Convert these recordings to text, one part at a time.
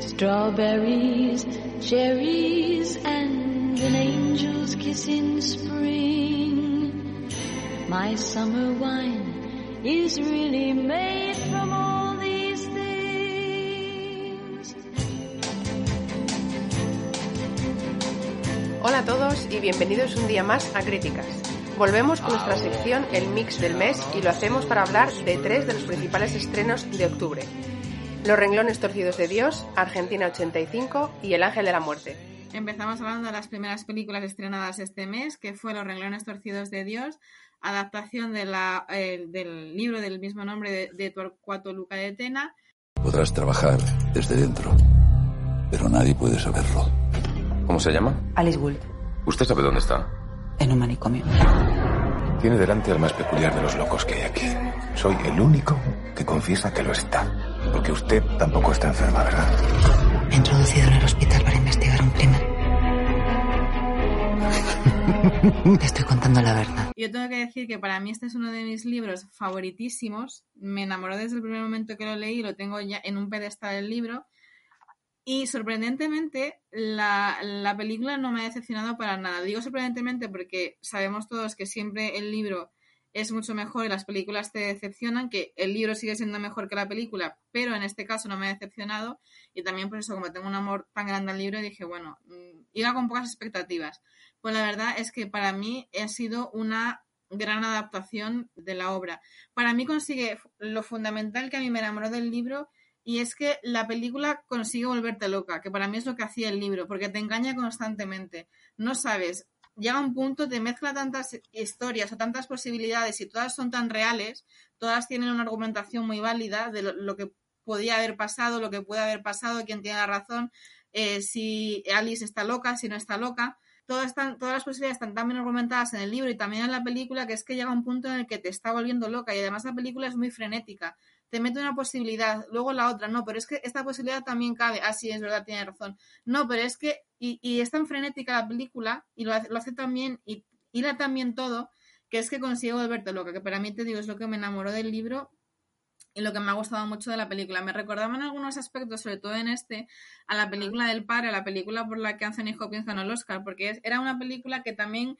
Strawberries, cherries, and an angel's kiss in spring. My summer wine is really made from all these things. Hola a todos y bienvenidos un día más a Críticas. Volvemos con nuestra sección El Mix del Mes y lo hacemos para hablar de tres de los principales estrenos de octubre. Los renglones torcidos de Dios, Argentina 85 y El Ángel de la Muerte. Empezamos hablando de las primeras películas estrenadas este mes, que fue Los renglones torcidos de Dios, adaptación de la, eh, del libro del mismo nombre de, de Torcuato Luca de Tena. Podrás trabajar desde dentro, pero nadie puede saberlo. ¿Cómo se llama? Alice Gould, ¿Usted sabe dónde está? en un manicomio. Tiene delante al más peculiar de los locos que hay aquí. Soy el único que confiesa que lo está. Porque usted tampoco está enferma, ¿verdad? Me he introducido en el hospital para investigar un crimen. Te estoy contando la verdad. Yo tengo que decir que para mí este es uno de mis libros favoritísimos. Me enamoró desde el primer momento que lo leí, lo tengo ya en un pedestal el libro. Y sorprendentemente, la, la película no me ha decepcionado para nada. Digo sorprendentemente porque sabemos todos que siempre el libro es mucho mejor y las películas te decepcionan, que el libro sigue siendo mejor que la película, pero en este caso no me ha decepcionado. Y también por eso, como tengo un amor tan grande al libro, dije, bueno, mm, iba con pocas expectativas. Pues la verdad es que para mí ha sido una gran adaptación de la obra. Para mí consigue lo fundamental que a mí me enamoró del libro y es que la película consigue volverte loca, que para mí es lo que hacía el libro, porque te engaña constantemente. No sabes, llega un punto, te mezcla tantas historias o tantas posibilidades y todas son tan reales, todas tienen una argumentación muy válida de lo, que podía haber pasado, lo que puede haber pasado, quién tiene la razón, eh, si Alice está loca, si no está loca. Todas, están, todas las posibilidades están tan bien argumentadas en el libro y también en la película que es que llega un punto en el que te está volviendo loca y además la película es muy frenética. Te mete una posibilidad, luego la otra, no, pero es que esta posibilidad también cabe. Ah, sí, es verdad, tiene razón. No, pero es que, y, y es tan frenética la película y lo hace, lo hace tan bien y hila tan bien todo que es que consigo volverte loca, que para mí te digo es lo que me enamoró del libro y lo que me ha gustado mucho de la película. Me recordaba en algunos aspectos, sobre todo en este, a la película del padre, a la película por la que Anthony Hopkins ganó el Oscar, porque era una película que también,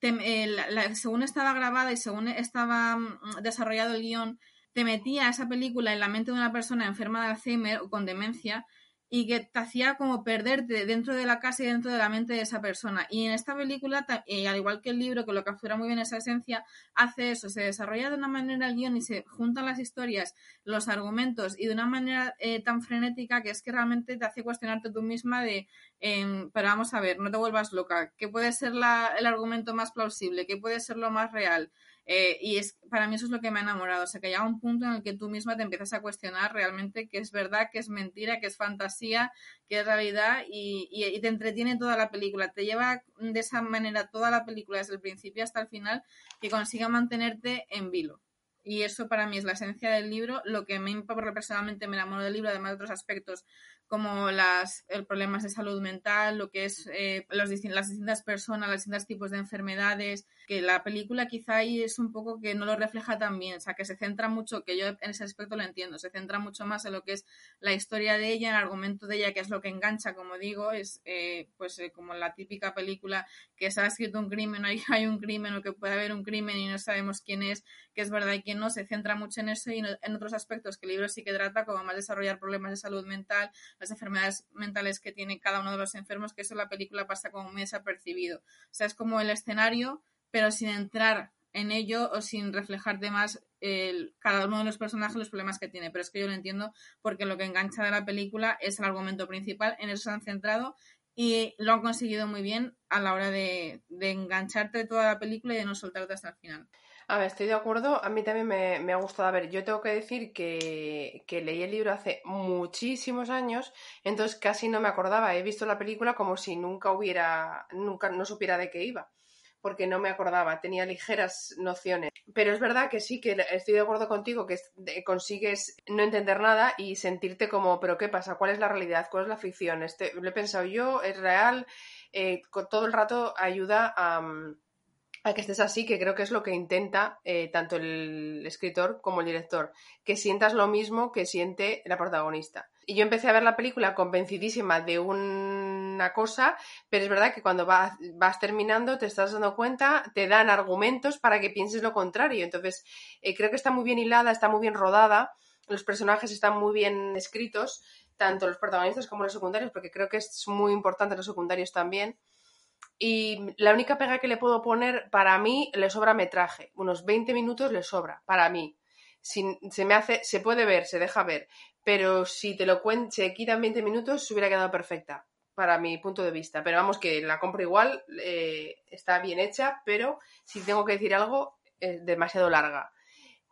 te- eh, la- según estaba grabada y según estaba mm, desarrollado el guion, te metía esa película en la mente de una persona enferma de Alzheimer o con demencia y que te hacía como perderte dentro de la casa y dentro de la mente de esa persona. Y en esta película, eh, al igual que el libro, que lo captura muy bien esa esencia, hace eso, se desarrolla de una manera el guion y se juntan las historias, los argumentos y de una manera eh, tan frenética que es que realmente te hace cuestionarte tú misma de, em, pero vamos a ver, no te vuelvas loca, ¿qué puede ser la- el argumento más plausible? ¿Qué puede ser lo más real? Eh, y es para mí eso es lo que me ha enamorado, o sea, que llega un punto en el que tú misma te empiezas a cuestionar realmente qué es verdad, qué es mentira, qué es fantasía, qué es realidad y, y- te entretiene toda la película, te lleva de esa manera toda la película desde el principio hasta el final que consiga mantenerte en vilo. Y eso para mí es la esencia del libro, lo que me personalmente me enamoró del libro, además de otros aspectos como las problemas de salud mental, lo que es eh, las distintas personas, los distintos tipos de enfermedades, que la película quizá ahí es un poco que no lo refleja tan bien, o sea, que se centra mucho, que yo en ese aspecto lo entiendo, se centra mucho más en lo que es la historia de ella, el argumento de ella, que es lo que engancha, como digo, es eh, pues eh, como la típica película que se ha escrito un crimen, hay, un crimen o que puede haber un crimen y no sabemos quién es, que es verdad y quién no, se centra mucho en eso y no- en otros aspectos que el libro sí que trata, como más desarrollar problemas de salud mental, las enfermedades mentales que tiene cada uno de los enfermos, que eso la película pasa como muy desapercibido. O sea, es como el escenario, pero sin entrar en ello o sin reflejarte más el- cada uno de los personajes los problemas que tiene. Pero es que yo lo entiendo porque lo que engancha de la película es el argumento principal, en eso se han centrado y lo han conseguido muy bien a la hora de, de engancharte toda la película y de no soltarte hasta el final. A ver, estoy de acuerdo. A mí también me, ha gustado. A ver, yo tengo que decir que, leí el libro hace muchísimos años, entonces casi no me acordaba. He visto la película como si nunca hubiera, nunca no supiera de qué iba, porque no me acordaba, tenía ligeras nociones. Pero es verdad que sí, que estoy de acuerdo contigo, que consigues no entender nada y sentirte como, pero ¿qué pasa? ¿Cuál es la realidad? ¿Cuál es la ficción? Este, lo he pensado yo, es real, eh, todo el rato ayuda a a que estés así, que creo que es lo que intenta eh, tanto el escritor como el director, que sientas lo mismo que siente la protagonista. Y yo empecé a ver la película convencidísima de una cosa, pero es verdad que cuando vas, terminando te estás dando cuenta, te dan argumentos para que pienses lo contrario. Entonces, eh, creo que está muy bien hilada, está muy bien rodada, los personajes están muy bien escritos, tanto los protagonistas como los secundarios, porque creo que es muy importante los secundarios también. Y la única pega que le puedo poner, para mí, le sobra metraje. Unos 20 minutos le sobra, para mí. Se me hace, se puede ver, se deja ver. Pero si te lo cuento, se quitan 20 minutos, se hubiera quedado perfecta, para mi punto de vista. Pero vamos, que la compro igual, eh, está bien hecha, pero si tengo que decir algo, es demasiado larga.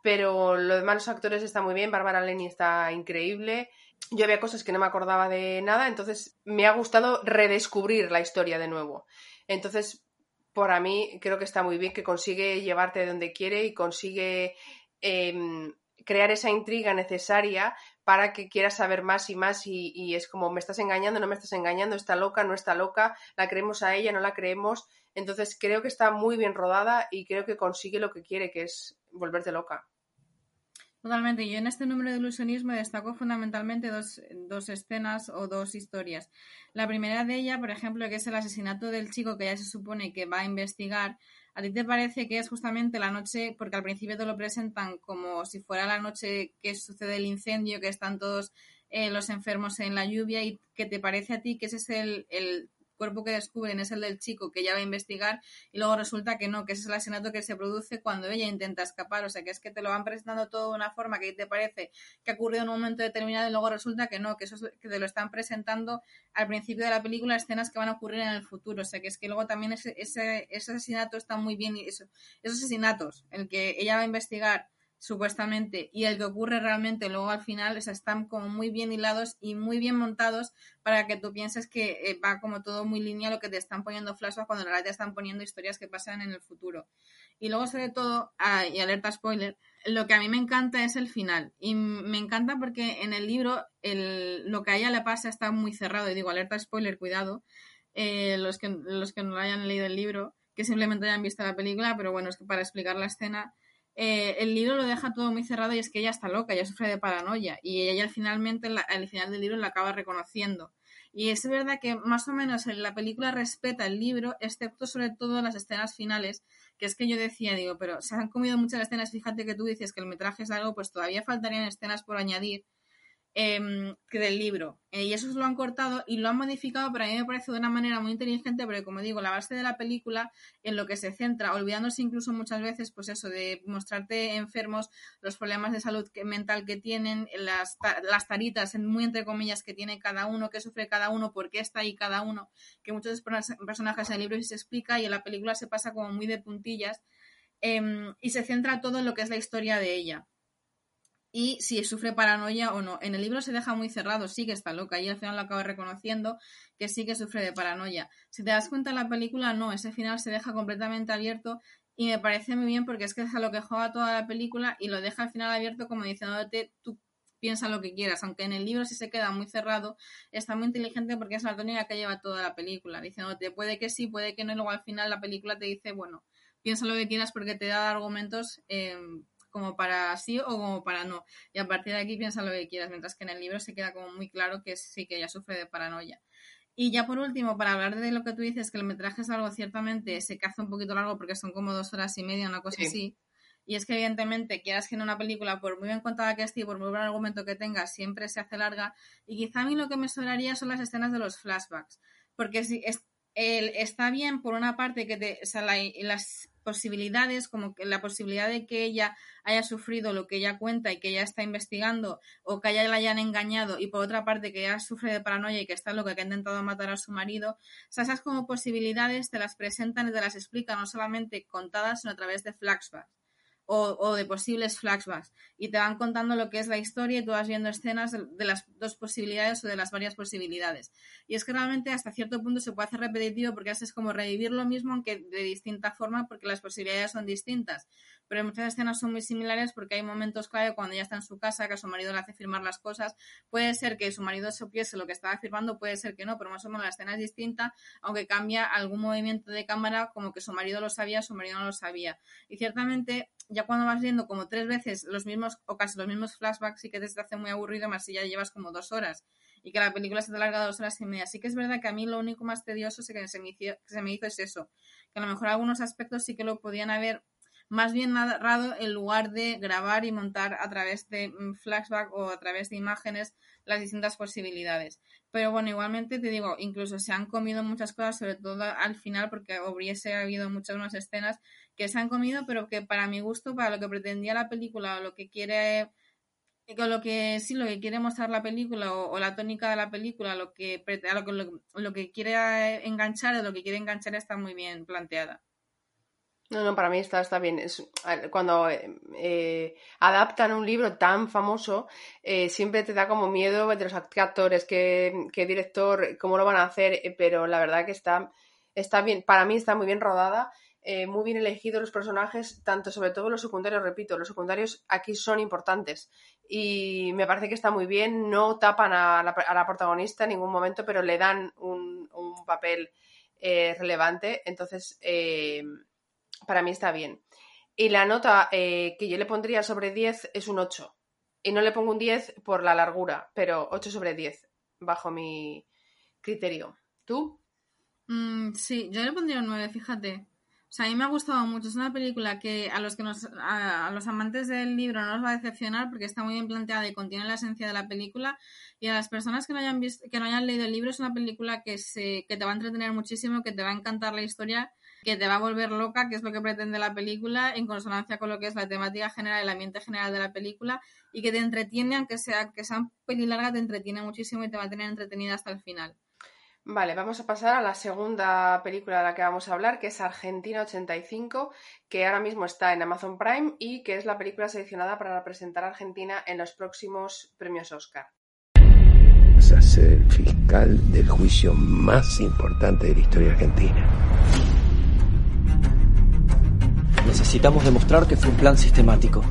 Pero lo demás, los actores están muy bien, Bárbara Lenny está increíble. Yo había cosas que no me acordaba de nada, entonces me ha gustado redescubrir la historia de nuevo. Entonces, para mí creo que está muy bien, que consigue llevarte de donde quiere y consigue eh, crear esa intriga necesaria para que quieras saber más y más y, y, es como me estás engañando, no me estás engañando, está loca, no está loca, la creemos a ella, no la creemos. Entonces creo que está muy bien rodada y creo que consigue lo que quiere, que es volverte loca. Totalmente. Yo en este número de ilusionismo destaco fundamentalmente dos, dos, escenas o dos historias. La primera de ella, por ejemplo, que es el asesinato del chico que ya se supone que va a investigar. ¿A ti te parece que es justamente la noche, porque al principio te lo presentan como si fuera la noche que sucede el incendio, que están todos eh, los enfermos en la lluvia y que te parece a ti que ese es el, el cuerpo que descubren es el del chico que ya va a investigar y luego resulta que no, que ese es el asesinato que se produce cuando ella intenta escapar. O sea, que es que te lo van presentando todo de una forma que te parece que ha ocurrido en un momento determinado y luego resulta que no, que eso es, que te lo están presentando al principio de la película escenas que van a ocurrir en el futuro. O sea, que es que luego también ese, ese, ese asesinato está muy bien, y eso, esos asesinatos, el que ella va a investigar supuestamente, y el que ocurre realmente luego al final, o sea, están como muy bien hilados y muy bien montados para que tú pienses que eh, va como todo muy lineal lo que te están poniendo flashbacks cuando en realidad te están poniendo historias que pasan en el futuro. Y luego sobre todo, ah, y alerta spoiler, lo que a mí me encanta es el final. Y me encanta porque en el libro el, lo que a ella le pasa está muy cerrado. Y digo, alerta spoiler, cuidado. Eh, los, que, los que no hayan leído el libro, que simplemente hayan visto la película, pero bueno, es que para explicar la escena, eh, el libro lo deja todo muy cerrado y es que ella está loca, ella sufre de paranoia y ella finalmente al final del libro la acaba reconociendo. Y es verdad que más o menos la película respeta el libro, excepto sobre todo las escenas finales, que es que yo decía, digo, pero se han comido muchas escenas, fíjate que tú dices que el metraje es algo, pues todavía faltarían escenas por añadir eh, del libro. Eh, y eso lo han cortado y lo han modificado, pero a mí me parece de una manera muy inteligente, porque como digo, la base de la película en lo que se centra, olvidándose incluso muchas veces, pues eso, de mostrarte enfermos, los problemas de salud mental que tienen, las, las taritas, muy entre comillas, que tiene cada uno, que sufre cada uno, por qué está ahí cada uno, que muchos personajes en el libro se explica y en la película se pasa como muy de puntillas. Eh, y se centra todo en lo que es la historia de ella y si sufre paranoia o no. En el libro se deja muy cerrado, sí que está loca y al final lo acaba reconociendo que sí que sufre de paranoia. Si te das cuenta en la película, no, ese final se deja completamente abierto y me parece muy bien porque es que es a lo que juega toda la película y lo deja al final abierto como diciéndote tú piensa lo que quieras, aunque en el libro sí se queda muy cerrado, está muy inteligente porque es la tónica que lleva toda la película, diciéndote puede que sí, puede que no, y luego al final la película te dice, bueno, piensa lo que quieras porque te da argumentos eh, como para sí o como para no. Y a partir de aquí piensa lo que quieras, mientras que en el libro se queda como muy claro que sí que ella sufre de paranoia. Y ya por último, para hablar de lo que tú dices, que el metraje es algo ciertamente, se caza un poquito largo porque son como dos horas y media, una cosa sí. así. Y es que evidentemente, quieras que en una película, por muy bien contada que esté y por muy buen argumento que tenga, siempre se hace larga. Y quizá a mí lo que me sobraría son las escenas de los flashbacks. Porque si es, el, está bien, por una parte, que te, o sea, la, las posibilidades, como que la posibilidad de que ella haya sufrido lo que ella cuenta y que ella está investigando, o que ella la hayan engañado, y por otra parte que ella sufre de paranoia y que está loca, que ha intentado matar a su marido. O sea, esas como posibilidades te las presentan y te las explican, no solamente contadas, sino a través de flashbacks. O, de posibles flashbacks. Y te van contando lo que es la historia y tú vas viendo escenas de, las dos posibilidades o de las varias posibilidades. Y es que realmente hasta cierto punto se puede hacer repetitivo porque es como revivir lo mismo aunque de distinta forma porque las posibilidades son distintas. Pero muchas escenas son muy similares porque hay momentos clave cuando ella está en su casa que su marido le hace firmar las cosas. Puede ser que su marido supiese lo que estaba firmando, puede ser que no, pero más o menos la escena es distinta, aunque cambia algún movimiento de cámara como que su marido lo sabía, su marido no lo sabía. Y ciertamente ya cuando vas viendo como tres veces los mismos o casi los mismos flashbacks sí que te hace muy aburrido, más si ya llevas como dos horas y que la película se te larga dos horas y media. Así que es verdad que a mí lo único más tedioso que se me hizo es eso, que a lo mejor algunos aspectos sí que lo podían haber más bien narrado en lugar de grabar y montar a través de mm, flashback o a través de imágenes las distintas posibilidades. Pero bueno, igualmente te digo, incluso se han comido muchas cosas, sobre todo al final, porque hubiese habido muchas más escenas que se han comido, pero que para mi gusto, para lo que pretendía la película o lo que quiere lo que sí lo que quiere mostrar la película o, la tónica de la película lo que lo, lo, que quiere enganchar o lo que quiere enganchar está muy bien planteada no, no, para mí está, está bien. Es, cuando eh, adaptan un libro tan famoso, eh, siempre te da como miedo entre los actores, qué, qué director, cómo lo van a hacer, eh, pero la verdad que está, está bien, para mí está muy bien rodada, muy bien elegidos los personajes, tanto sobre todo los secundarios, repito, los secundarios aquí son importantes y me parece que está muy bien, no tapan a la, a la protagonista en ningún momento, pero le dan un, un papel relevante, entonces para mí está bien. Y la nota eh, que yo le pondría sobre 10 es un 8. Y no le pongo un 10 por la largura, pero 8 sobre 10, bajo mi criterio. ¿Tú? Mm, sí, yo le pondría un 9, fíjate. O sea, a mí me ha gustado mucho. Es una película que a los que nos, a, los amantes del libro no nos va a decepcionar porque está muy bien planteada y contiene la esencia de la película. Y a las personas que no hayan visto, que no hayan leído el libro, es una película que se, que te va a entretener muchísimo, que te va a encantar la historia que te va a volver loca, que es lo que pretende la película, en consonancia con lo que es la temática general, el ambiente general de la película, y que te entretiene, aunque sea que sea peli larga, te entretiene muchísimo y te va a tener entretenida hasta el final. Vale, vamos a pasar a la segunda película de la que vamos a hablar, que es Argentina 85, que ahora mismo está en Amazon Prime y que es la película seleccionada para representar a Argentina en los próximos premios Oscar. Vas a ser el fiscal del juicio más importante de la historia argentina. Necesitamos demostrar que fue un plan sistemático.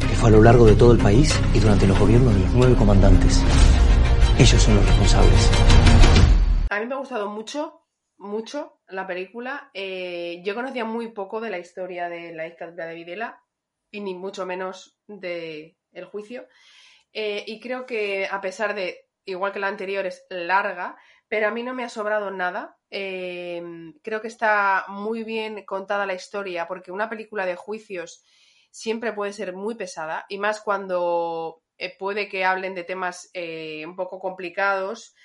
Que fue a lo largo de todo el país y durante los gobiernos de los nueve comandantes. Ellos son los responsables. A mí me ha gustado mucho, mucho la película. Eh, yo conocía muy poco de la historia de la dictadura de Videla y ni mucho menos de juicio. Eh, y creo que a pesar de, igual que la anterior, es larga, pero a mí no me ha sobrado nada. Em, creo que está muy bien contada la historia, porque una película de juicios siempre puede ser muy pesada, y más cuando eh, puede que hablen de temas eh, un poco complicados.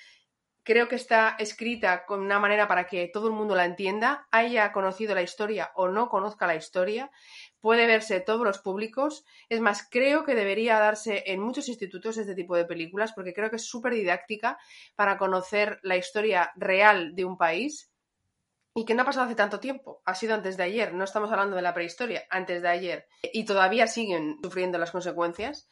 Creo que está escrita con una manera para que todo el mundo la entienda, haya conocido la historia o no conozca la historia, puede verse todos los públicos. Es más, creo que debería darse en muchos institutos este tipo de películas porque creo que es súper didáctica para conocer la historia real de un país y que no ha pasado hace tanto tiempo. Ha sido antes de ayer, no estamos hablando de la prehistoria, antes de ayer. Y todavía siguen sufriendo las consecuencias.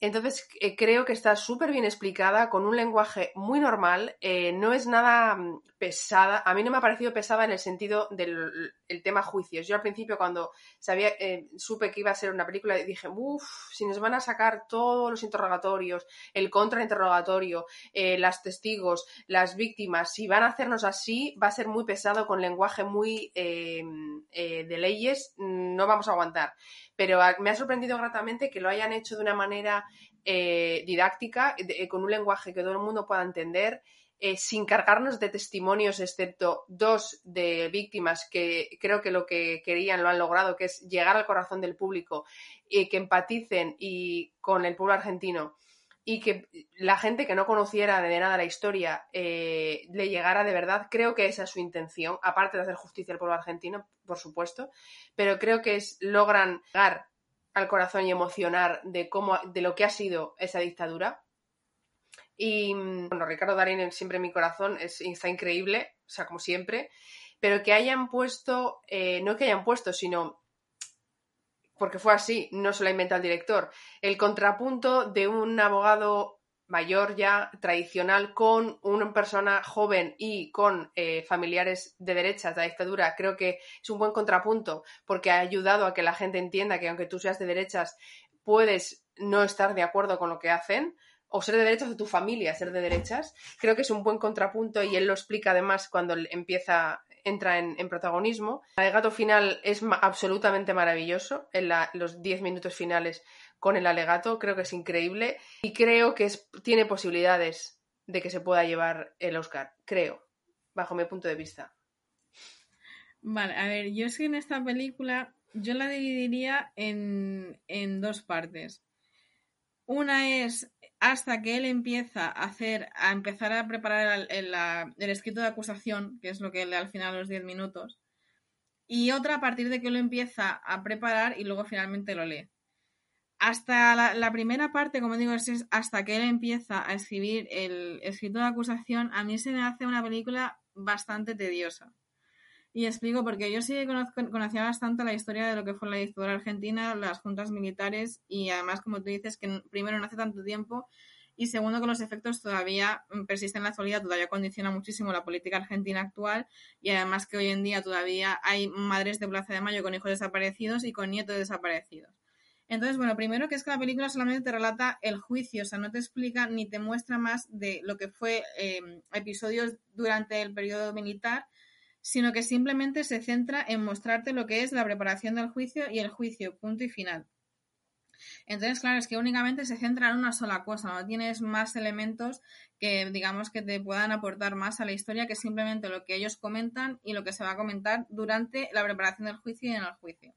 Entonces eh, creo que está súper bien explicada, con un lenguaje muy normal, eh, no es nada mm, pesada, a mí no me ha parecido pesada en el sentido del tema juicios. Yo al principio cuando sabía, eh, supe que iba a ser una película, dije, uff, si nos van a sacar todos los interrogatorios, el contrainterrogatorio, las testigos, las víctimas, si van a hacernos así, va a ser muy pesado con lenguaje muy de leyes, no vamos a aguantar pero me ha sorprendido gratamente que lo hayan hecho de una manera eh, didáctica, eh, con un lenguaje que todo el mundo pueda entender, eh, sin cargarnos de testimonios, excepto dos de víctimas que creo que lo que querían lo han logrado, que es llegar al corazón del público y que empaticen y con el pueblo argentino y que la gente que no conociera de nada la historia eh, le llegara de verdad, creo que esa es su intención, aparte de hacer justicia al pueblo argentino, por supuesto, pero creo que es logran llegar al corazón y emocionar de cómo, de lo que ha sido esa dictadura. Y bueno, Ricardo Darín siempre en mi corazón es, está increíble, o sea, como siempre, pero que hayan puesto, eh, no que hayan puesto, sino porque fue así, no se lo ha inventado el director. El contrapunto de un abogado mayor ya, tradicional, con una persona joven y con eh, familiares de derechas de la dictadura, creo que es un buen contrapunto porque ha ayudado a que la gente entienda que aunque tú seas de derechas, puedes no estar de acuerdo con lo que hacen o ser de derechas o tu familia ser de derechas. Creo que es un buen contrapunto y él lo explica además cuando empieza entra en, protagonismo. El gato final es absolutamente maravilloso. En los 10 minutos finales con el alegato, creo que es increíble y creo que tiene posibilidades de que se pueda llevar el Oscar, creo, bajo mi punto de vista. Vale, a ver, yo es que en esta película yo la dividiría en, dos partes. Una es hasta que él empieza a hacer, a empezar a preparar el, el, escrito de acusación, que es lo que lee al final los 10 minutos, y otra a partir de que lo empieza a preparar y luego finalmente lo lee hasta la, primera parte, como digo, es, hasta que él empieza a escribir el escrito de acusación, a mí se me hace una película bastante tediosa. Y explico porque yo sí conocía bastante la historia de lo que fue la dictadura argentina, las juntas militares y además, como tú dices, que primero no hace tanto tiempo y segundo que los efectos todavía persisten en la actualidad, todavía condiciona muchísimo la política argentina actual y además que hoy en día todavía hay madres de Plaza de Mayo con hijos desaparecidos y con nietos desaparecidos. Entonces, bueno, primero que es que la película solamente te relata el juicio, o sea, no te explica ni te muestra más de lo que fue em, episodios durante el periodo militar, sino que simplemente se centra en mostrarte lo que es la preparación del juicio y el juicio, punto y final. Entonces, claro, es que únicamente se centra en una sola cosa, no tienes más elementos que, digamos, que te puedan aportar más a la historia que simplemente lo que ellos comentan y lo que se va a comentar durante la preparación del juicio y en el juicio.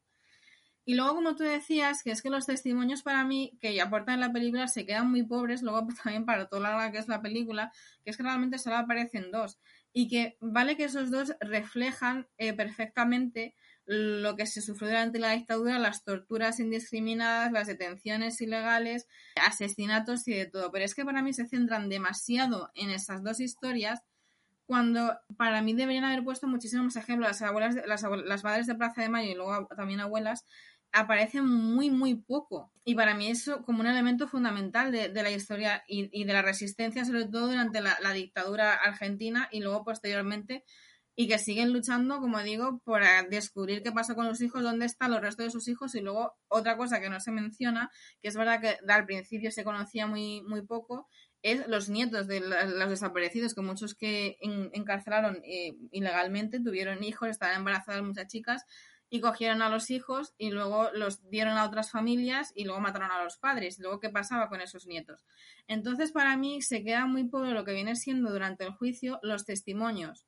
Y luego, como tú decías, que es que los testimonios para mí que aportan en la película se quedan muy pobres, luego también para toda la que es la película, que es que realmente solo aparecen dos. Y que vale que esos dos reflejan eh, perfectamente lo que se sufrió durante la dictadura, las torturas indiscriminadas, las detenciones ilegales, asesinatos y de todo. Pero es que para mí se centran demasiado en esas dos historias cuando para mí deberían haber puesto muchísimos ejemplos. Las abuelas, las, las madres de Plaza de Mayo y luego también abuelas aparece muy, muy poco. Y para mí eso como un elemento fundamental de, la historia y, de la resistencia, sobre todo durante la, dictadura argentina y luego posteriormente, y que siguen luchando, como digo, por descubrir qué pasa con los hijos, dónde están los restos de sus hijos, y luego otra cosa que no se menciona, que es verdad que al principio se conocía muy, muy poco, es los nietos de los desaparecidos, que muchos que encarcelaron eh, ilegalmente tuvieron hijos, estaban embarazadas muchas chicas, y cogieron a los hijos y luego los dieron a otras familias y luego mataron a los padres. Luego, ¿qué pasaba con esos nietos? Entonces, para mí, se queda muy pobre lo que viene siendo durante el juicio los testimonios.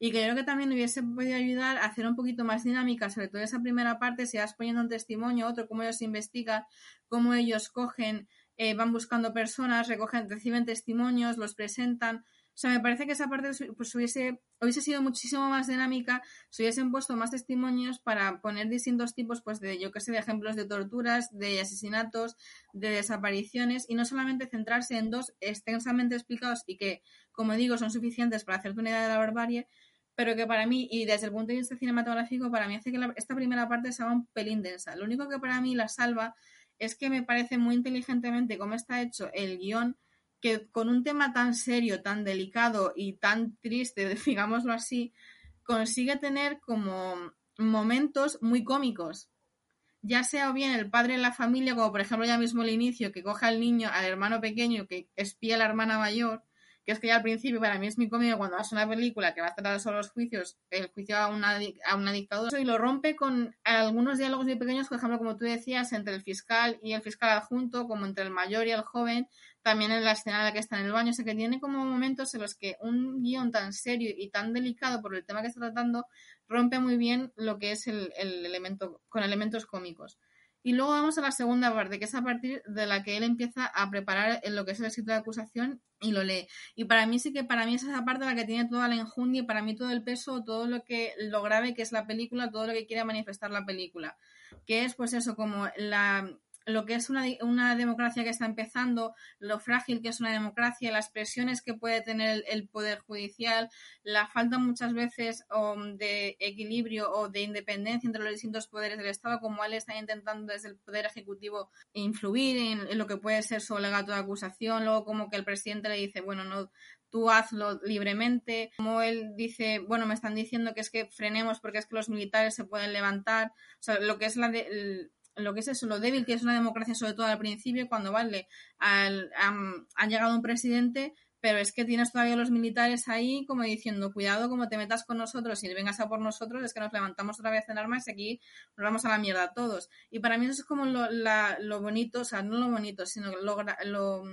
Y que creo que también hubiese podido ayudar a hacer un poquito más dinámica, sobre todo esa primera parte, si vas poniendo un testimonio, otro, cómo ellos investigan, cómo ellos cogen, eh, van buscando personas, recogen, reciben testimonios, los presentan. O sea, me parece que esa parte pues, hubiese, hubiese sido muchísimo más dinámica si hubiesen puesto más testimonios para poner distintos tipos, pues, de, yo que sé, de ejemplos de torturas, de asesinatos, de desapariciones, y no solamente centrarse en dos extensamente explicados y que, como digo, son suficientes para hacerte una idea de la barbarie, pero que para mí, y desde el punto de vista cinematográfico, para mí hace que esta primera parte sea un pelín densa. Lo único que para mí la salva es que me parece muy inteligentemente cómo está hecho el guion que con un tema tan serio, tan delicado y tan triste, digámoslo así, consigue tener como momentos muy cómicos. Ya sea o bien el padre en la familia, como por ejemplo ya mismo el inicio, que coja al niño, al hermano pequeño, que espía a la hermana mayor, que es que ya al principio para mí es muy cómico cuando a una película que va a tratar sobre los juicios, el juicio a una, a una dictadura, y lo rompe con algunos diálogos muy pequeños, por ejemplo, como tú decías, entre el fiscal y el fiscal adjunto, como entre el mayor y el joven, también en la escena en la que está en el baño, o sea que tiene como momentos en los que un guion tan serio y tan delicado por el tema que está tratando rompe muy bien lo que es el, el elemento, con elementos cómicos. Y luego vamos a la segunda parte, que es a partir de la que él empieza a preparar lo que es el escrito de acusación y lo lee. Y para mí sí que para mí es esa parte la que tiene toda la enjundia y para mí todo el peso, todo lo que lo grave que es la película, todo lo que quiere manifestar la película. Que es pues eso, como la lo que es una, una, democracia que está empezando, lo frágil que es una democracia, las presiones que puede tener el, el poder judicial, la falta muchas veces um, de equilibrio o de independencia entre los distintos poderes del Estado, como él está intentando desde el poder ejecutivo influir en, lo que puede ser su legato de acusación, luego como que el presidente le dice, bueno, no, tú hazlo libremente. Como él dice, bueno, me están diciendo que es que frenemos porque es que los militares se pueden levantar. O sea, lo que es la de, lo que es eso, lo débil que es una democracia, sobre todo al principio, cuando vale, al, ha llegado un presidente, pero es que tienes todavía los militares ahí como diciendo, cuidado, como te metas con nosotros y vengas a por nosotros, es que nos levantamos otra vez en armas y aquí nos vamos a la mierda todos. Y para mí eso es como lo, la, lo bonito, o sea, no lo bonito, sino lo, lo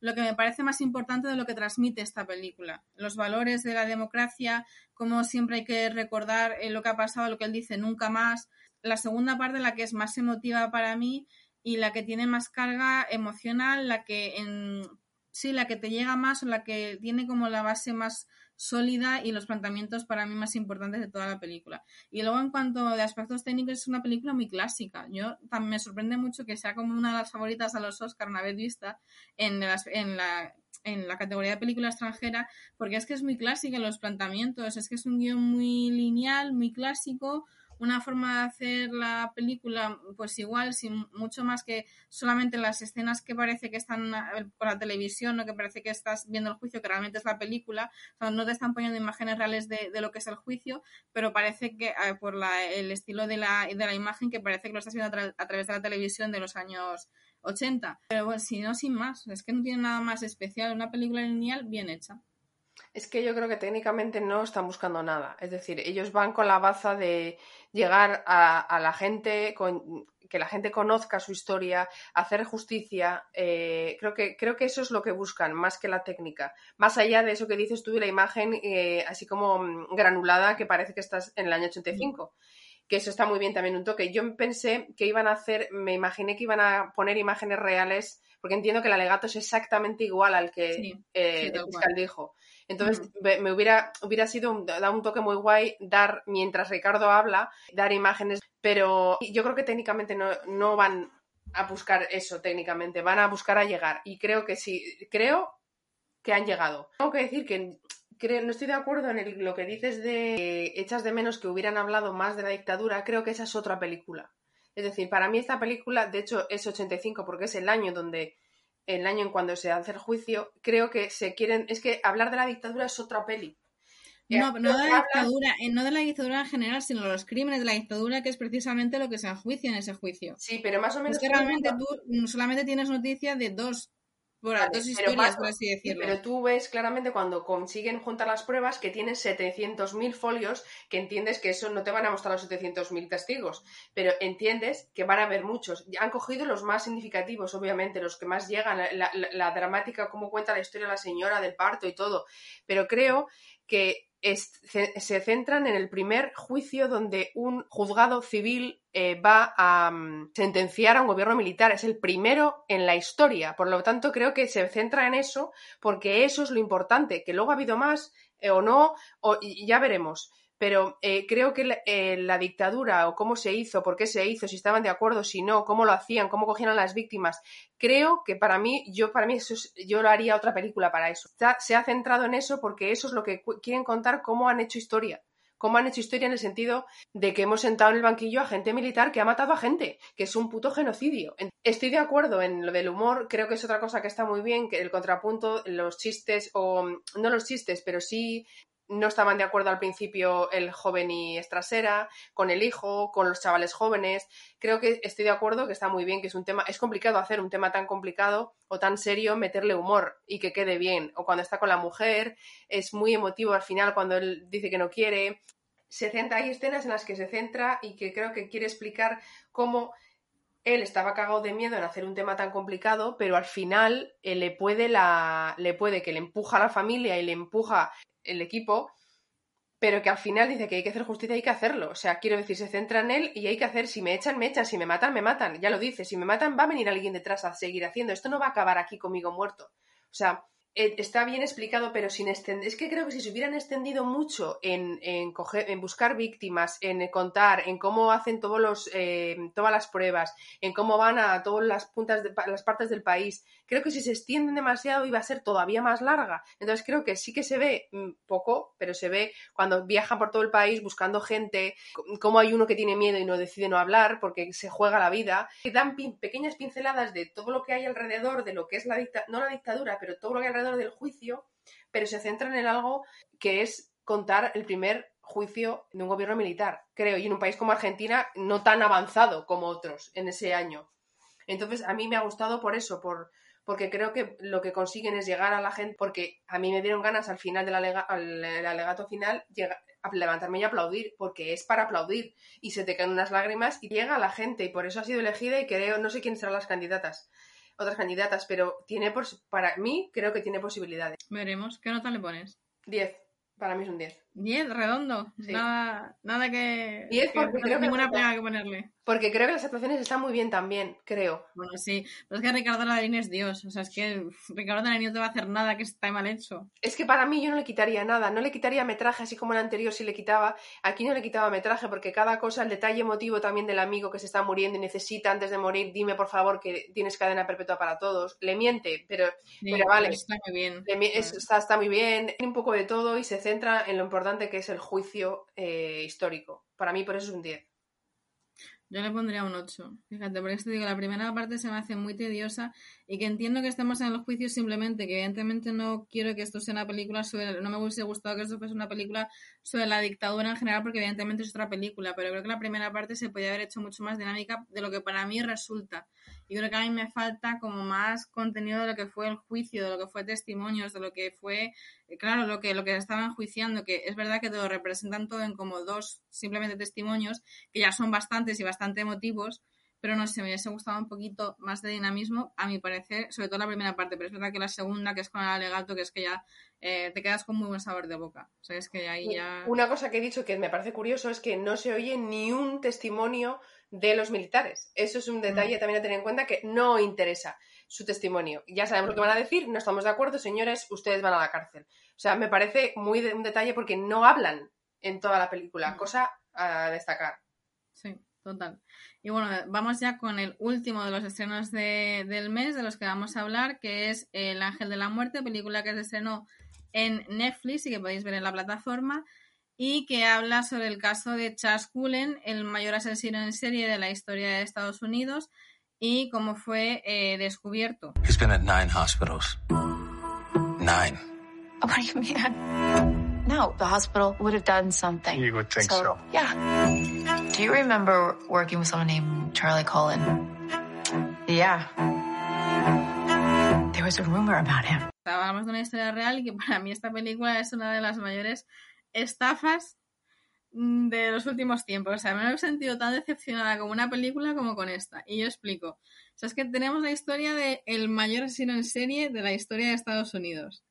lo que me parece más importante de lo que transmite esta película. Los valores de la democracia, como siempre hay que recordar eh, lo que ha pasado, lo que él dice, nunca más. La segunda parte, la que es más emotiva para mí y la que tiene más carga emocional, la que en sí, la que te llega más o la que tiene como la base más sólida y los planteamientos para mí más importantes de toda la película. Y luego en cuanto de aspectos técnicos es una película muy clásica. Yo también me sorprende mucho que sea como una de las favoritas a los Oscar una vez vista en, en la en la categoría de película extranjera, porque es que es muy clásica los planteamientos, es que es un guion muy lineal, muy clásico, una forma de hacer la película, pues igual, sin mucho más que solamente las escenas que parece que están eh, por la televisión, ¿no? que parece que estás viendo el juicio, que realmente es la película, no te están poniendo imágenes reales de, lo que es el juicio, pero parece que eh, por el estilo de la, de la imagen, que parece que lo estás viendo a, través de la televisión de los años 80. Pero bueno, si no, sin más, es que no tiene nada más especial, una película lineal bien hecha. Es que yo creo que técnicamente no están buscando nada. Es decir, ellos van con la baza de llegar a, la gente, con, que la gente conozca su historia, hacer justicia. Eh, creo, que, creo que eso es lo que buscan, más que la técnica. Más allá de eso que dices tú de la imagen, eh, así como mm, granulada, que parece que estás en el año 85 que eso está muy bien también un toque. Yo pensé que iban a hacer, me imaginé que iban a poner imágenes reales, porque entiendo que el alegato es exactamente igual al que eh, el fiscal dijo. Entonces, me hubiera, hubiera sido un, dado un toque muy guay dar, mientras Ricardo habla, dar imágenes, pero yo creo que técnicamente no, no van a buscar eso técnicamente, van a buscar a llegar. Y creo que sí, creo que han llegado. Tengo que decir que no estoy de acuerdo en lo que dices de echas de menos que hubieran hablado más de la dictadura, creo que esa es otra película. Es decir, para mí esta película, de hecho, es 85 porque es el año donde el año en cuando se hace el juicio, creo que se quieren, es que hablar de la dictadura es otra peli. No, no de la dictadura, eh, no de la dictadura en general, sino los crímenes de la dictadura, que es precisamente lo que se enjuicia en ese juicio. Sí, pero más o menos. Es que realmente tú solamente tienes noticia de dos pero, tú ves claramente cuando consiguen juntar las pruebas que tienen 700.000 folios, que entiendes que eso no te van a mostrar los 700.000 testigos, pero entiendes que van a haber muchos. Han cogido los más significativos, obviamente, los que más llegan, la, la dramática, cómo cuenta la historia de la señora del parto y todo, pero creo que se centran en el primer juicio donde un juzgado civil eh, va a mm, sentenciar a un gobierno militar. Es el primero en la historia. Por lo tanto, creo que se centra en eso porque eso es lo importante. Que luego ha habido más eh, o no, o, ya veremos pero eh, creo que eh, la, dictadura o cómo se hizo, por qué se hizo, si estaban de acuerdo, si no, cómo lo hacían, cómo cogían a las víctimas, creo que para mí, yo para mí eso yo lo haría otra película para eso. Se ha centrado en eso porque eso es lo que quieren contar cómo han hecho historia. Cómo han hecho historia en el sentido de que hemos sentado en el banquillo a gente militar que ha matado a gente, que es un puto genocidio. Estoy de acuerdo en lo del humor, creo que es otra cosa que está muy bien, que el contrapunto, los chistes, o no los chistes, pero sí no estaban de acuerdo al principio el joven y Estrasera, con el hijo, con los chavales jóvenes. Creo que estoy de acuerdo que está muy bien, que es un tema, es complicado hacer un tema tan complicado o tan serio, meterle humor y que quede bien. O cuando está con la mujer, es muy emotivo al final cuando él dice que no quiere. Se centra, hay escenas en las que se centra y que creo que quiere explicar cómo él estaba cagado de miedo en hacer un tema tan complicado, pero al final eh, le puede la, le puede que le empuja a la familia y le empuja el equipo, pero que al final dice que hay que hacer justicia, hay que hacerlo. O sea, quiero decir, se centra en él y hay que hacer, si me echan, me echan, si me matan, me matan. Ya lo dice, si me matan va a venir alguien detrás a seguir haciendo. Esto no va a acabar aquí conmigo muerto. O sea, eh, está bien explicado, pero sin extender. Es que creo que si se hubieran extendido mucho en, en, coger, en buscar víctimas, en contar, en cómo hacen todos los, eh, todas las pruebas, en cómo van a todas las puntas de, las partes del país, creo que si se extienden demasiado iba a ser todavía más larga. Entonces creo que sí que se ve mm, poco, pero se ve cuando viajan por todo el país buscando gente, cómo hay uno que tiene miedo y no decide no hablar porque se juega la vida. Que dan pequeñas pinceladas de todo lo que hay alrededor de lo que es la dictadura, no la dictadura, pero todo lo que hay alrededor del juicio, pero se centran en algo que es contar el primer juicio de un gobierno militar, creo, y en un país como Argentina no tan avanzado como otros en ese año. Entonces, a mí me ha gustado por eso, por, porque creo que lo que consiguen es llegar a la gente, porque a mí me dieron ganas al final del alega, al, alegato final llega, a levantarme y aplaudir, porque es para aplaudir y se te caen unas lágrimas y llega a la gente y por eso ha sido elegida y creo, no sé quiénes serán las candidatas, otras candidatas, pero tiene por, para mí creo que tiene posibilidades. Veremos. ¿Qué nota le pones? 10. Para mí es un 10. 10, redondo. Sí. Nada, nada que. 10 porque que, creo ninguna que, pega que ponerle. Porque creo que las actuaciones están muy bien también, creo. Bueno, sí. Pero es que Ricardo Darín es Dios. O sea, es que Ricardo Darín no te va a hacer nada que está mal hecho. Es que para mí yo no le quitaría nada. No le quitaría metraje así como el anterior sí le quitaba. Aquí no le quitaba metraje porque cada cosa, el detalle emotivo también del amigo que se está muriendo y necesita antes de morir, dime por favor que tienes cadena perpetua para todos. Le miente, pero, Sí, pero vale. Está muy bien. Le mi- es- está, está muy bien, tiene un poco de todo y se centra en lo importante que es el juicio eh, histórico. Para mí por eso es un 10. Yo le pondría un 8. Fíjate, porque te digo, la primera parte se me hace muy tediosa y que entiendo que estemos en los juicios simplemente, que evidentemente no quiero que esto sea una película sobre, no me hubiese gustado que esto fuese una película sobre la dictadura en general, porque evidentemente es otra película, pero creo que la primera parte se podía haber hecho mucho más dinámica de lo que para mí resulta. Y creo que a mí me falta como más contenido de lo que fue el juicio, de lo que fue testimonios, de lo que fue, claro, lo que, lo que estaban juiciando, que es verdad que te lo representan todo en como dos simplemente testimonios, que ya son bastantes y bastante emotivos, pero no sé, me hubiese gustado un poquito más de dinamismo, a mi parecer, sobre todo la primera parte, pero es verdad que la segunda, que es con el alegato, que es que ya eh, te quedas con muy buen sabor de boca. O sea, es que ahí ya... Una cosa que he dicho que me parece curioso es que no se oye ni un testimonio de los militares. Eso es un detalle también a tener en cuenta que no interesa su testimonio. Ya sabemos lo que van a decir, no estamos de acuerdo, señores, ustedes van a la cárcel. O sea, me parece muy de un detalle porque no hablan en toda la película, cosa a destacar. Sí, total. Y bueno, vamos ya con el último de los estrenos de- del mes de los que vamos a hablar, que es El Ángel de la Muerte, película que se estrenó en Netflix y que podéis ver en la plataforma, y que habla sobre el caso de Charles Cullen, el mayor asesino en serie de la historia de Estados Unidos, y cómo fue eh, descubierto. He's been at nine hospitals. Nine. What do you mean? No, the hospital would have done something. You would think so. Yeah. Do you remember working with someone named Charlie Cullen? Yeah. There was a rumor about him. Hablamos de una historia real y que para mí esta película es una de las mayores estafas mm, de los últimos tiempos. O sea, me he sentido tan decepcionada con una película como con esta. Y yo explico. O sea, es que tenemos la historia de el mayor asesino en serie de la historia de Estados Unidos.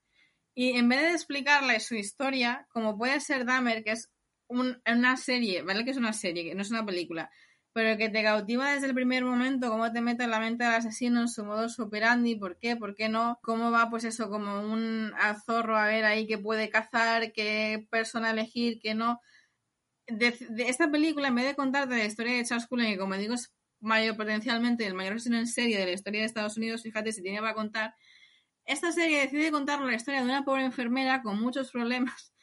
Y en vez de explicarle su historia, como puede ser Dahmer, que es un- una serie, ¿vale? Que es una serie, que no es una película, pero que te cautiva desde el primer momento, cómo te mete en la mente del asesino, en su modo operandi, por qué, por qué no, cómo va, pues eso, como un zorro a ver ahí que puede cazar, qué persona elegir, qué no. De, de esta película, en vez de contarte la historia de Charles Cullen, que como digo es mayor potencialmente el mayor asesino en serie de la historia de Estados Unidos, fíjate si tiene para contar, esta serie decide contar la historia de una pobre enfermera con muchos problemas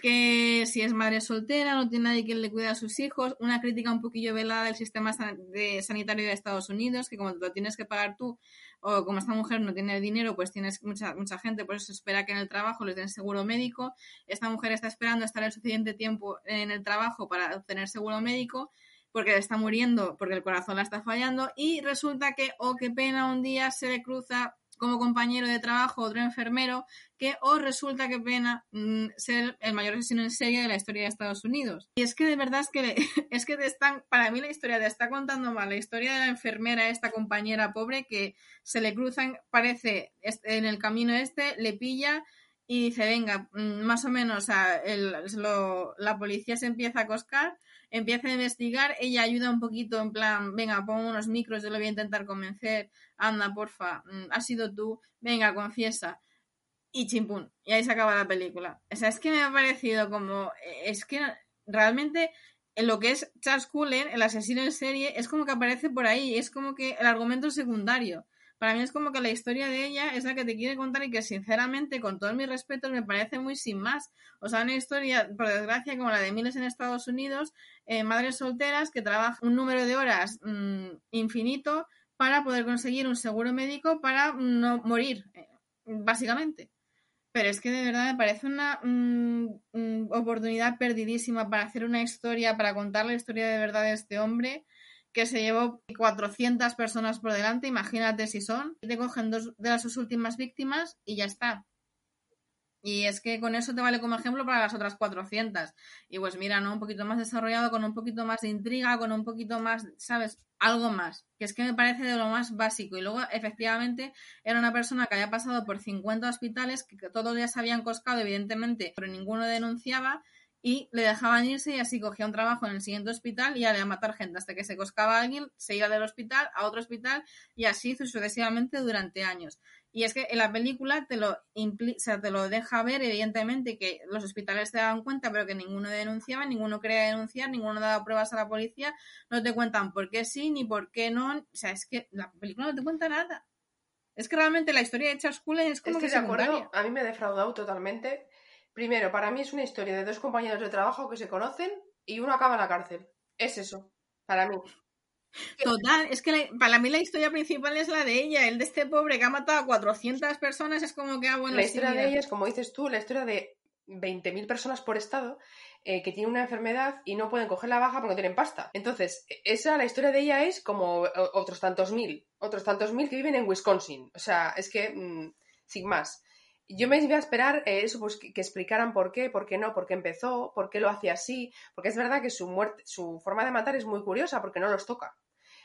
que si es madre soltera, no tiene nadie quien le cuide a sus hijos, una crítica un poquillo velada del sistema de sanitario de Estados Unidos, que como te lo tienes que pagar tú, o como esta mujer no tiene dinero, pues tienes mucha, mucha gente, por eso espera que en el trabajo les den seguro médico, esta mujer está esperando estar el suficiente tiempo en el trabajo para obtener seguro médico, porque está muriendo, porque el corazón la está fallando, y resulta que, oh, qué pena, un día se le cruza como compañero de trabajo otro enfermero que o resulta que pena mm, ser el mayor asesino en serie de la historia de Estados Unidos. Y es que de verdad es que le- es que te están, para mí la historia te está contando mal, la historia de la enfermera, esta compañera pobre que se le cruzan, parece en el camino este, le pilla y dice, venga, mm, más o menos, o sea, el- la policía se empieza a coscar, empieza a investigar, ella ayuda un poquito en plan, venga, pon unos micros, yo lo voy a intentar convencer, anda, porfa, mm, has sido tú, venga, confiesa. y chimpún. Y ahí se acaba la película. O sea, es que me ha parecido como. Es que realmente en lo que es Charles Cullen, el asesino en serie, es como que aparece por ahí. Es como que el argumento es secundario. Para mí es como que la historia de ella es la que te quiere contar y que sinceramente, con todos mis respetos, me parece muy sin más. O sea, una historia, por desgracia, como la de miles en Estados Unidos, eh, madres solteras que trabajan un número de horas mm, infinito para poder conseguir un seguro médico para no morir, eh, básicamente. Pero es que de verdad me parece una mm, mm, oportunidad perdidísima para hacer una historia, para contar la historia de verdad de este hombre que se llevó 400 personas por delante, imagínate si son, te cogen dos de las sus últimas víctimas y ya está. Y es que con eso te vale como ejemplo para las otras 400. Y pues mira, ¿no? Un poquito más desarrollado, con un poquito más de intriga, con un poquito más, ¿sabes? Algo más. Que es que me parece de lo más básico. Y luego, efectivamente, era una persona que había pasado por 50 hospitales, que todos ya se habían coscado, evidentemente, pero ninguno denunciaba y le dejaban irse y así cogía un trabajo en el siguiente hospital y ya le a matar gente hasta que se coscaba a alguien, se iba del hospital a otro hospital y así sucesivamente durante años. Y es que en la película te lo, o sea, te lo deja ver, evidentemente, que los hospitales te daban cuenta, pero que ninguno denunciaba, ninguno quería denunciar, ninguno daba pruebas a la policía, no te cuentan por qué sí ni por qué no. O sea, es que la película no te cuenta nada. Es que realmente la historia de Charles Cullen es como que, que de acuerdo, a mí me ha defraudado totalmente Primero, para mí es una historia de dos compañeros de trabajo que se conocen y uno acaba en la cárcel. Es eso, para mí. Total, es que para mí la historia principal es la de ella, el de este pobre que ha matado a 400 personas, es como que, ah, bueno, La historia de ella es, como dices tú, la historia de 20.000 personas por estado eh, que tienen una enfermedad y no pueden coger la baja porque no tienen pasta. Entonces, e, esa, la historia de ella es como otros tantos mil, otros tantos mil que viven en Wisconsin. O sea, es que, mm, sin más yo me iba a esperar eh, eso, pues que, explicaran por qué, por qué no, por qué empezó, por qué lo hacía así, porque es verdad que su muerte, su forma de matar es muy curiosa porque no los toca.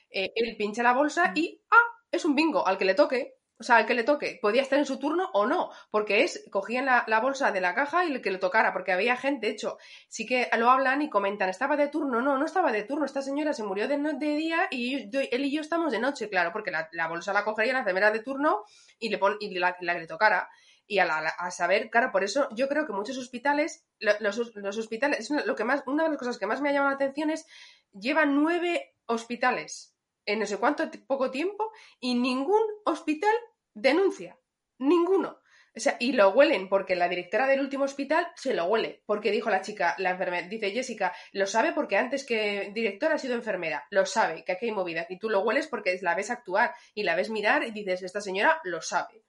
Eh, él pincha la bolsa y ¡ah! es un bingo, al que le toque, o sea, al que le toque, podía estar en su turno o no, porque es, cogían la, bolsa de la caja y el que le tocara, porque había gente, de hecho, sí que lo hablan y comentan, ¿estaba de turno? No, no estaba de turno, esta señora se murió de, de día y él y yo estamos de noche, claro, porque la, bolsa la cogería la enfermera de turno y le, pon, y la, la que le tocara y a, saber, claro, por eso yo creo que muchos hospitales, los, hospitales, es lo que más, una de las cosas que más me ha llamado la atención es, llevan nueve hospitales en no sé cuánto poco tiempo y ningún hospital denuncia, ninguno. O sea, y lo huelen porque la directora del último hospital se lo huele, porque dijo la chica, la enfermera, dice Jessica, lo sabe porque antes que directora ha sido enfermera, lo sabe, que aquí hay movidas, y tú lo hueles porque la ves actuar y la ves mirar y dices, esta señora lo sabe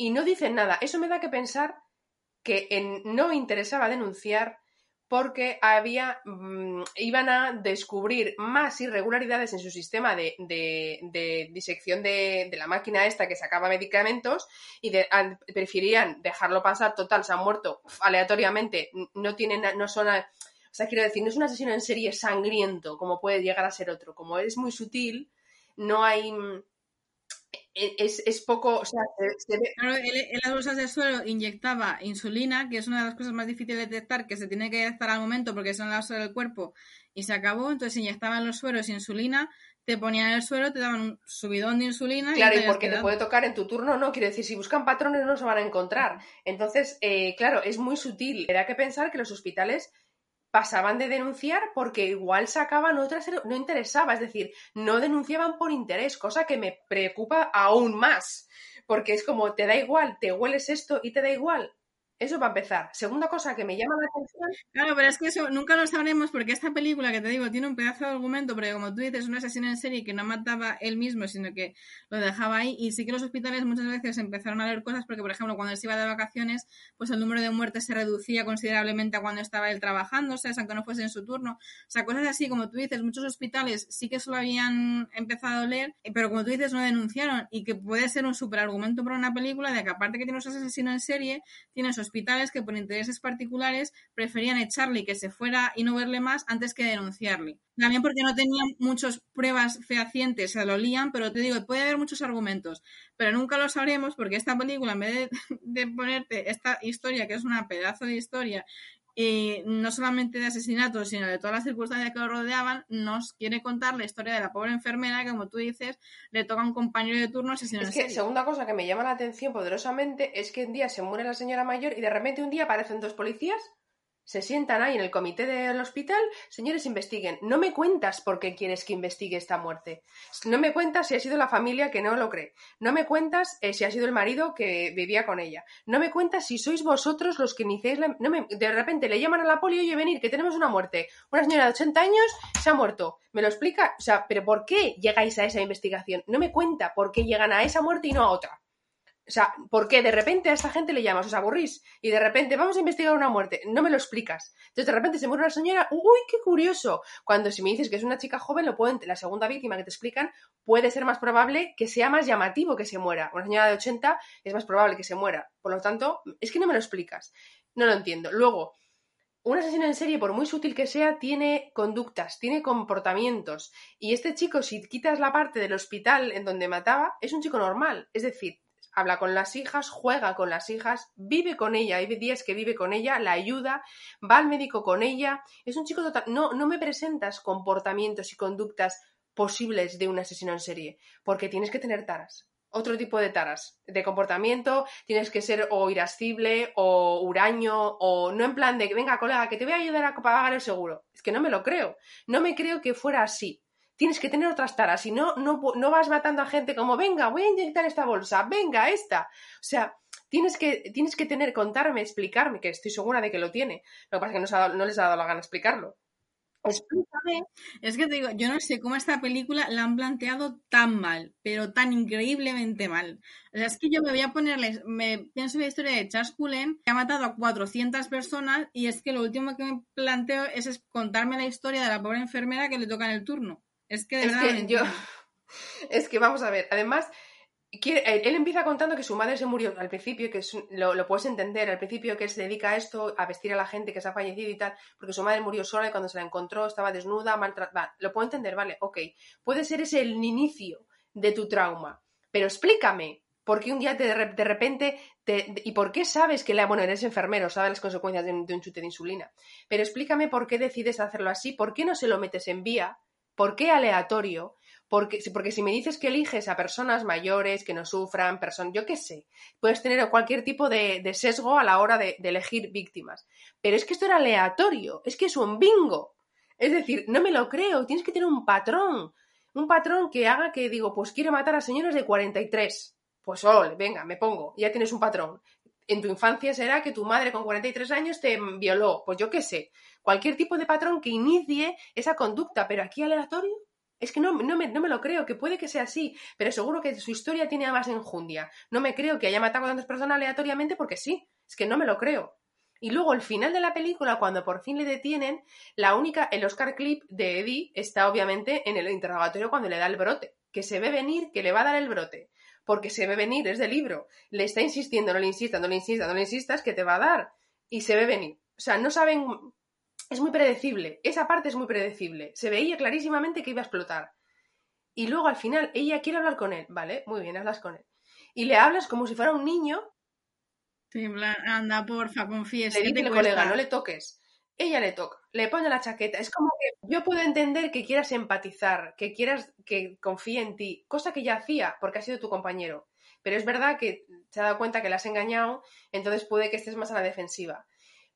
y no dicen nada. Eso me da que pensar que no interesaba denunciar porque había, mm, iban a descubrir más irregularidades en su sistema de, disección de, la máquina esta que sacaba medicamentos y preferían dejarlo pasar, total, se han muerto aleatoriamente, no tienen, no son, o sea, quiero decir, no es un asesino en serie sangriento como puede llegar a ser otro, como es muy sutil, no hay mm, e, es, poco, o sea, se, ve... Claro, en las bolsas de suelo inyectaba insulina, que es una de las cosas más difíciles de detectar, que se tiene que detectar al momento porque son las del cuerpo, y se acabó, entonces inyectaban los sueros insulina, te ponían el suelo, te daban un subidón de insulina. Claro, y, porque te puede tocar en tu turno, no, quiero decir, si buscan patrones no se van a encontrar. Entonces, eh, claro, es muy sutil. Era que pensar que los hospitales pasaban de denunciar porque igual sacaban otras, no interesaba, es decir, no denunciaban por interés, cosa que me preocupa aún más, porque es como, te da igual, te hueles esto y te da igual, eso va a empezar. Segunda cosa que me llama la atención. Claro, pero es que eso nunca lo sabremos porque esta película que te digo tiene un pedazo de argumento, porque como tú dices, un asesino en serie que no mataba él mismo, sino que lo dejaba ahí. Y sí que los hospitales muchas veces empezaron a leer cosas porque, por ejemplo, cuando él se iba de vacaciones, pues el número de muertes se reducía considerablemente a cuando estaba él trabajando, o sea, aunque no fuese en su turno. O sea, cosas así, como tú dices, muchos hospitales sí que solo habían empezado a leer, pero como tú dices, no denunciaron. Y que puede ser un super argumento para una película de que aparte que tiene un asesino en serie, tiene esos hospitales que por intereses particulares preferían echarle y que se fuera y no verle más antes que denunciarle. También porque no tenían muchas pruebas fehacientes, se lo lían, pero te digo, puede haber muchos argumentos, pero nunca lo sabremos porque esta película, en vez de, ponerte esta historia, que es una pedazo de historia, y no solamente de asesinatos, sino de todas las circunstancias que lo rodeaban, nos quiere contar la historia de la pobre enfermera que, como tú dices, le toca a un compañero de turno asesino Es que, segunda cosa que me llama la atención poderosamente es que un día se muere la señora mayor y de repente un día aparecen dos policías, se sientan ahí en el comité del hospital, señores, investiguen. No me cuentas por qué quieres que investigue esta muerte. No me cuentas si ha sido la familia que no lo cree. No me cuentas eh, si ha sido el marido que vivía con ella. No me cuentas si sois vosotros los que iniciáis la... No me... De repente le llaman a la poli, oye, venir, que tenemos una muerte. Una señora de 80 años se ha muerto. ¿Me lo explica? O sea, ¿pero por qué llegáis a esa investigación? No me cuenta por qué llegan a esa muerte y no a otra. O sea, ¿por qué de repente a esta gente le llamas? Os aburrís. Y de repente vamos a investigar una muerte. No me lo explicas. Entonces de repente se muere una señora. ¡Uy, qué curioso! Cuando si me dices que es una chica joven, lo pueden, la segunda víctima que te explican, puede ser más probable que sea más llamativo que se muera. Una señora de 80 es más probable que se muera. Por lo tanto, es que no me lo explicas. No lo entiendo. Luego, un asesino en serie, por muy sutil que sea, tiene conductas, tiene comportamientos. Y este chico, si quitas la parte del hospital en donde mataba, es un chico normal. Es decir, habla con las hijas, juega con las hijas, vive con ella, hay días que vive con ella, la ayuda, va al médico con ella. Es un chico total. No, no me presentas comportamientos y conductas posibles de un asesino en serie, porque tienes que tener taras. Otro tipo de taras de comportamiento, tienes que ser o irascible o huraño o no en plan de que venga colega que te voy a ayudar a pagar el seguro. Es que no me lo creo. No me creo que fuera así tienes que tener otras taras. Si no, no, no vas matando a gente como, venga, voy a inyectar esta bolsa, venga, esta. O sea, tienes que, tienes que tener, contarme, explicarme, que estoy segura de que lo tiene. Lo que pasa es que no, les ha dado la gana explicarlo. Explícame. Es que te digo, yo no sé cómo esta película la han planteado tan mal, pero tan increíblemente mal. O sea, es que yo me voy a ponerles, me pienso en la historia de Charles Cullen, que ha matado a 400 personas, y es que lo último que me planteo es contarme la historia de la pobre enfermera que le toca en el turno. Es que de Es verdad que yo. Es que vamos a ver. Además, quiere- él, empieza contando que su madre se murió al principio, que es lo, lo puedes entender, al principio que él se dedica a esto, a vestir a la gente que se ha fallecido y tal, porque su madre murió sola y cuando se la encontró estaba desnuda, maltratada. Lo puedo entender, vale, ok. Puede ser ese el inicio de tu trauma. Pero explícame. ¿Por qué un día te, de re- de repente te- ¿Y por qué sabes que la, bueno, eres enfermero, sabes las consecuencias de un, de un chute de insulina? Pero explícame por qué decides hacerlo así, por qué no se lo metes en vía, por qué aleatorio, porque, porque si me dices que eliges a personas mayores que no sufran, personas, yo qué sé, puedes tener cualquier tipo de, sesgo a la hora de, de elegir víctimas. Pero es que esto era aleatorio, es que es un bingo. Es decir, no me lo creo, tienes que tener un patrón, un patrón que haga que digo, pues quiero matar a señores de 43. Pues ole, venga, me pongo, ya tienes un patrón. En tu infancia será que tu madre con 43 años te violó, pues yo qué sé, cualquier tipo de patrón que inicie esa conducta, pero aquí aleatorio. Es que no, no, me, no me lo creo, que puede que sea así, pero seguro que su historia tiene más enjundia. No me creo que haya matado a tantas personas aleatoriamente porque sí, es que no me lo creo. Y luego, el final de la película, cuando por fin le detienen, la única, el Oscar clip de Eddie está obviamente en el interrogatorio cuando le da el brote, que se ve venir que le va a dar el brote, porque se ve venir, es del libro, le está insistiendo, no le insistas, no le insistas, no le insistas, que te va a dar, y se ve venir. O sea, no saben, es muy predecible, esa parte es muy predecible, se veía clarísimamente que iba a explotar. Y luego al final ella quiere hablar con él, ¿vale? Muy bien, hablas con él. Y le hablas como si fuera un niño Sí, anda, porfa, confiesa. le ¿qué te dice el cuesta? colega, no le toques. Ella le toca, le pone la chaqueta. Es como que yo puedo entender que quieras empatizar, que quieras que confíe en ti, cosa que ya hacía porque ha sido tu compañero. Pero es verdad que se ha dado cuenta que le has engañado, entonces puede que estés más a la defensiva.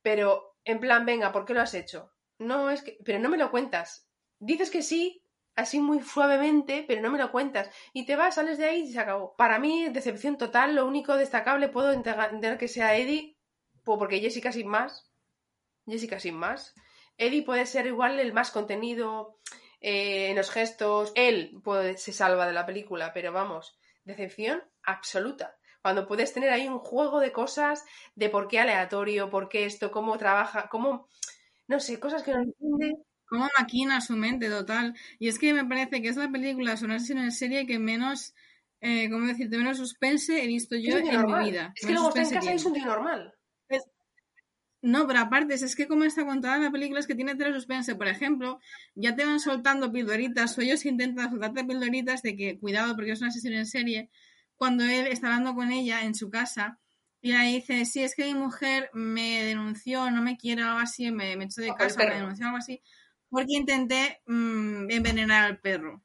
Pero en plan, venga, ¿por qué lo has hecho? No es que, pero no me lo cuentas. Dices que sí, así muy suavemente, pero no me lo cuentas. Y te vas, sales de ahí y se acabó. Para mí, decepción total. Lo único destacable puedo entender que sea Eddie, po- porque Jessica sin más. Jessica sin más. Eddie puede ser igual el más contenido eh, en los gestos. Él puede, se salva de la película, pero vamos, decepción absoluta. Cuando puedes tener ahí un juego de cosas, de por qué aleatorio, por qué esto, cómo trabaja, cómo, no sé, cosas que no entiende. Cómo maquina su mente total. Y es que me parece que es la película sobre asesino en serie que menos, eh, ¿cómo decirte? Menos suspense he visto yo en normal. mi vida. Es que luego está en casa y es un tío normal. No, pero aparte, es que como está contada la película es que tiene tres suspense. Por ejemplo, ya te van soltando pildoritas o ellos intentan soltarte pildoritas de que cuidado porque es un asesino en serie. Cuando él está hablando con ella en su casa, Y ahí dice, sí, es que mi mujer me denunció, no me quiere, algo así, me, me echó de Ah, casa, me denunció, algo así, porque intenté mm, envenenar al perro.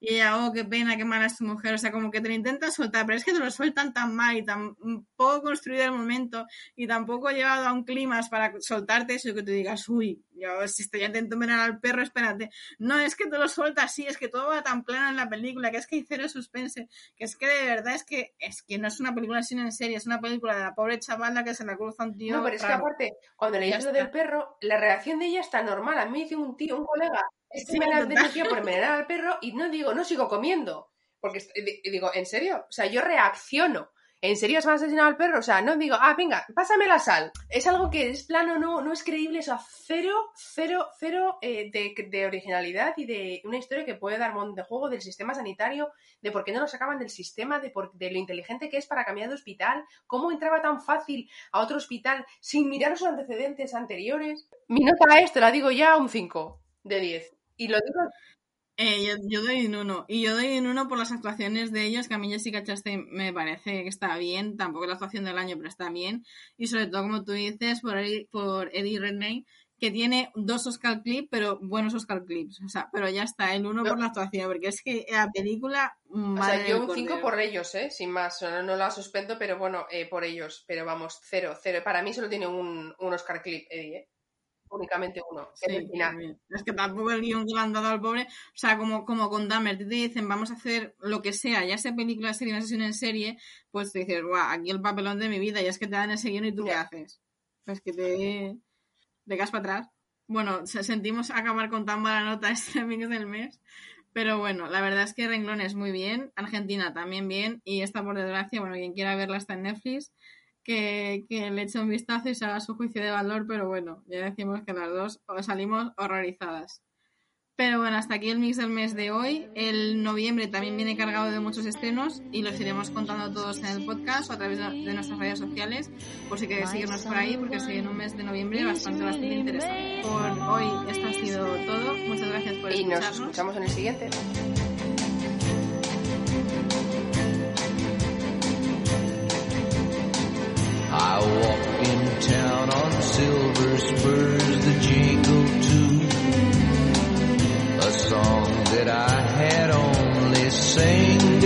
Y ella, oh, qué pena, qué mala es tu mujer. O sea, como que te lo intentas soltar, pero es que te lo sueltan tan mal y tan poco construido el momento y tampoco llevado a un clima para soltarte eso y que tú digas, uy, yo si estoy intento envenenar al perro, espérate. No, es que te lo sueltas así, es que todo va tan plano en la película, que es que hay cero suspense, que es que de verdad es que es que no es una película sino en serie, es una película de la pobre chavala que se la cruza un tío. No, pero es que aparte, cuando le dices lo del perro, la reacción de ella está normal. A mí me dice un tío, un colega, es que Sí, me la total. denunció por envenenar al perro y no digo, no sigo comiendo. Porque digo, ¿en serio? O sea, yo reacciono. ¿En serio has asesinado al perro? O sea, no digo, ah, venga, pásame la sal. Es algo que es plano, no, no es creíble, o sea, cero, cero, cero eh, de, de originalidad y de una historia que puede dar de juego del sistema sanitario, de por qué no lo sacaban del sistema, de, por- de lo inteligente que es para cambiar de hospital, cómo entraba tan fácil a otro hospital sin mirar sus antecedentes anteriores. Mi nota a esto la digo ya un 5 de 10. Y lo digo Eh, yo, yo doy un 1. Y yo doy un 1 por las actuaciones de ellos, que a mí Jessica Chastain me parece que está bien. Tampoco es la actuación del año, pero está bien. Y sobre todo, como tú dices, por Eddie, por Eddie Redmayne, que tiene dos Oscar clips, pero buenos Oscar clips. O sea, pero ya está, el 1 por la actuación, porque es que la película... O madre sea, yo un 5 cordero. por ellos, ¿eh? Sin más. No, no la suspendo, pero bueno, eh, por ellos. Pero vamos, cero, cero. Para mí solo tiene un, un Oscar clip, Eddie, ¿eh? Únicamente uno. que es Sí, el final. Es que tampoco el guion que le han dado al pobre, o sea, como, como con Dahmer, te dicen, vamos a hacer lo que sea, ya sea película, serie, una sesión en serie, pues te dices, guau, aquí el papelón de mi vida, y es que te dan ese guion y tú qué haces. Pues que te, te para atrás. Bueno, se- sentimos acabar con tan mala nota este mix del mes, pero bueno, la verdad es que Renglones muy bien, Argentina también bien, y esta por desgracia, bueno, quien quiera verla está en Netflix, que, que le eche un vistazo y se haga su juicio de valor, pero bueno, ya decimos que las dos salimos horrorizadas. Pero bueno, hasta aquí el mix del mes de hoy. El noviembre también viene cargado de muchos estrenos y los iremos contando todos en el podcast o a través de nuestras redes sociales, por si queréis seguirnos por ahí, porque se viene un mes de noviembre bastante, bastante interesante. Por hoy esto ha sido todo. Muchas gracias por Y nos escucharnos. escuchamos en el siguiente. I walk in town on silver spurs that jingle too. A song that I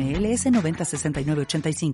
NMLS 906985.